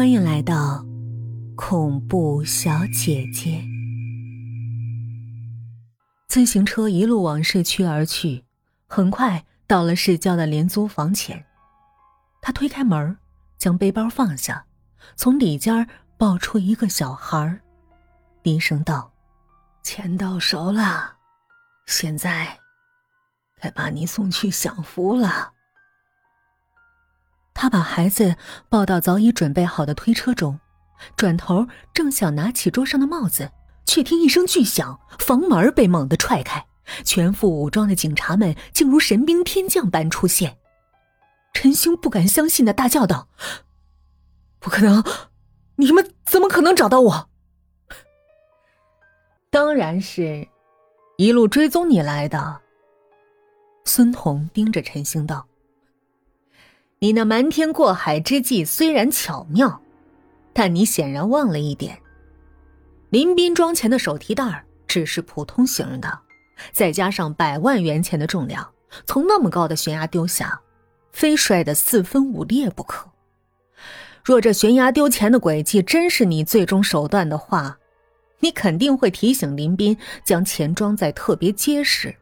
欢迎来到恐怖小姐姐。自行车一路往市区而去，很快到了市郊的廉租房前。他推开门，将背包放下，从里间抱出一个小孩，低声道：“钱到手了，现在该把你送去享福了。”他把孩子抱到早已准备好的推车中，转头正想拿起桌上的帽子，却听一声巨响，房门被猛地踹开，全副武装的警察们竟如神兵天将般出现。陈星不敢相信的大叫道：“不可能！你们怎么可能找到我？”“当然是，一路追踪你来的。”孙彤盯着陈星道。你那瞒天过海之计虽然巧妙，但你显然忘了一点：林斌装钱的手提袋只是普通型的，再加上百万元钱的重量，从那么高的悬崖丢下，非摔得四分五裂不可。若这悬崖丢钱的诡计真是你最终手段的话，你肯定会提醒林斌将钱装在特别结实、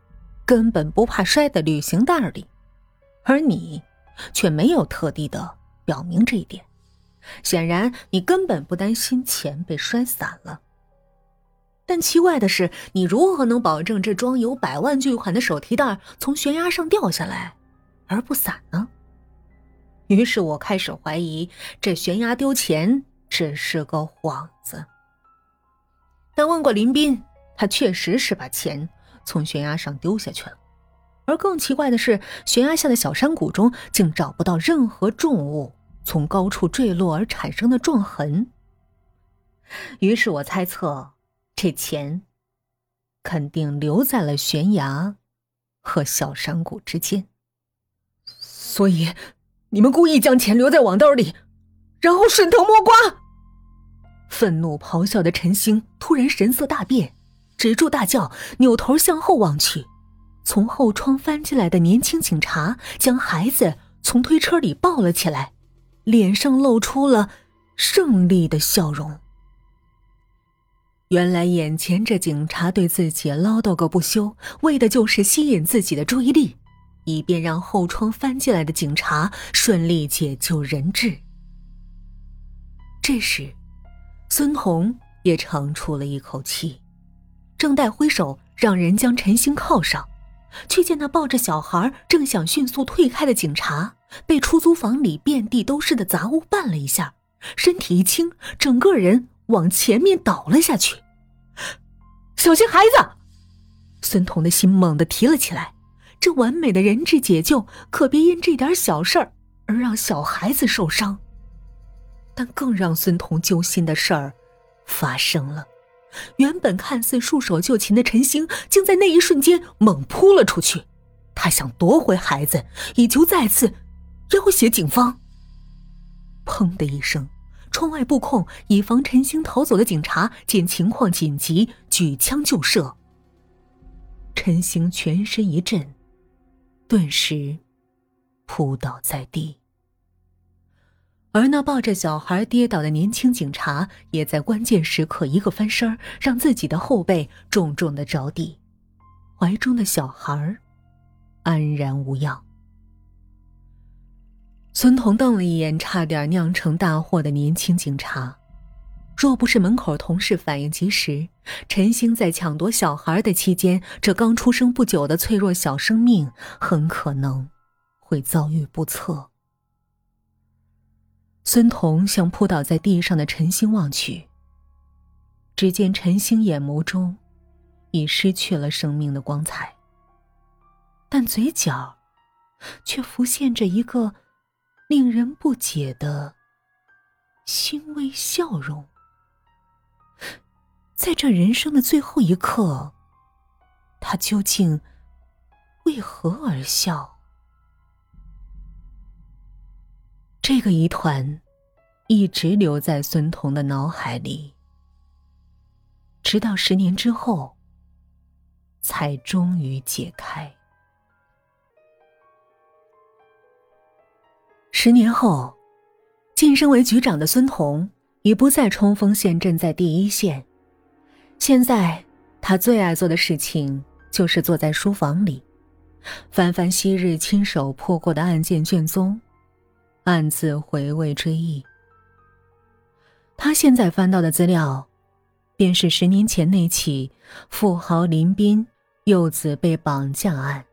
根本不怕摔的旅行袋里，而你。却没有特地的表明这一点，显然你根本不担心钱被摔散了。但奇怪的是，你如何能保证这装有百万巨款的手提袋从悬崖上掉下来而不散呢？于是我开始怀疑这悬崖丢钱只是个幌子。但问过林斌，他确实是把钱从悬崖上丢下去了。而更奇怪的是，悬崖下的小山谷中竟找不到任何重物从高处坠落而产生的撞痕。于是我猜测，这钱肯定留在了悬崖和小山谷之间。所以，你们故意将钱留在网兜里，然后顺藤摸瓜。愤怒咆哮的陈星突然神色大变，止住大叫，扭头向后望去。从后窗翻进来的年轻警察将孩子从推车里抱了起来，脸上露出了胜利的笑容。原来眼前这警察对自己唠叨个不休，为的就是吸引自己的注意力，以便让后窗翻进来的警察顺利解救人质。这时，孙红也长出了一口气，正待挥手让人将陈星铐上。却见那抱着小孩正想迅速退开的警察，被出租房里遍地都是的杂物绊了一下，身体一轻，整个人往前面倒了下去。小心孩子！孙彤的心猛地提了起来。这完美的人质解救，可别因这点小事儿而让小孩子受伤。但更让孙彤揪心的事儿发生了。原本看似束手就擒的陈星，竟在那一瞬间猛扑了出去。他想夺回孩子，以求再次要挟警方。砰的一声，窗外布控，以防陈星逃走的警察见情况紧急，举枪就射。陈星全身一震，顿时扑倒在地。而那抱着小孩跌倒的年轻警察，也在关键时刻一个翻身，让自己的后背重重的着地，怀中的小孩安然无恙。孙彤瞪了一眼差点酿成大祸的年轻警察，若不是门口同事反应及时，陈星在抢夺小孩的期间，这刚出生不久的脆弱小生命很可能会遭遇不测。孙彤向扑倒在地上的陈星望去，只见陈星眼眸中已失去了生命的光彩，但嘴角却浮现着一个令人不解的欣慰笑容。在这人生的最后一刻，他究竟为何而笑？这个疑团一直留在孙彤的脑海里，直到十年之后，才终于解开。十年后，晋升为局长的孙彤已不再冲锋陷阵在第一线，现在他最爱做的事情就是坐在书房里，翻翻昔日亲手破过的案件卷宗，暗自回味追忆。他现在翻到的资料，便是十年前那起富豪林斌幼子被绑架案。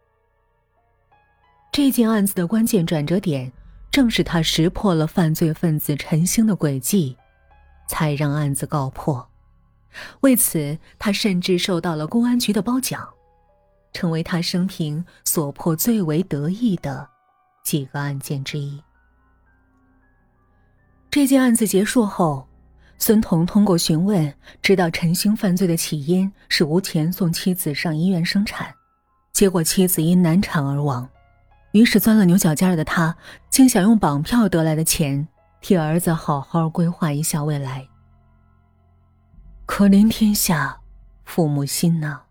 这件案子的关键转折点。正是他识破了犯罪分子陈星的诡计，才让案子告破。为此，他甚至受到了公安局的褒奖，成为他生平所破最为得意的几个案件之一。这件案子结束后，孙彤通过询问，知道陈星犯罪的起因是吴钱送妻子上医院生产，结果妻子因难产而亡。于是钻了牛角尖的他，竟想用绑票得来的钱替儿子好好规划一下未来。可怜天下父母心呐！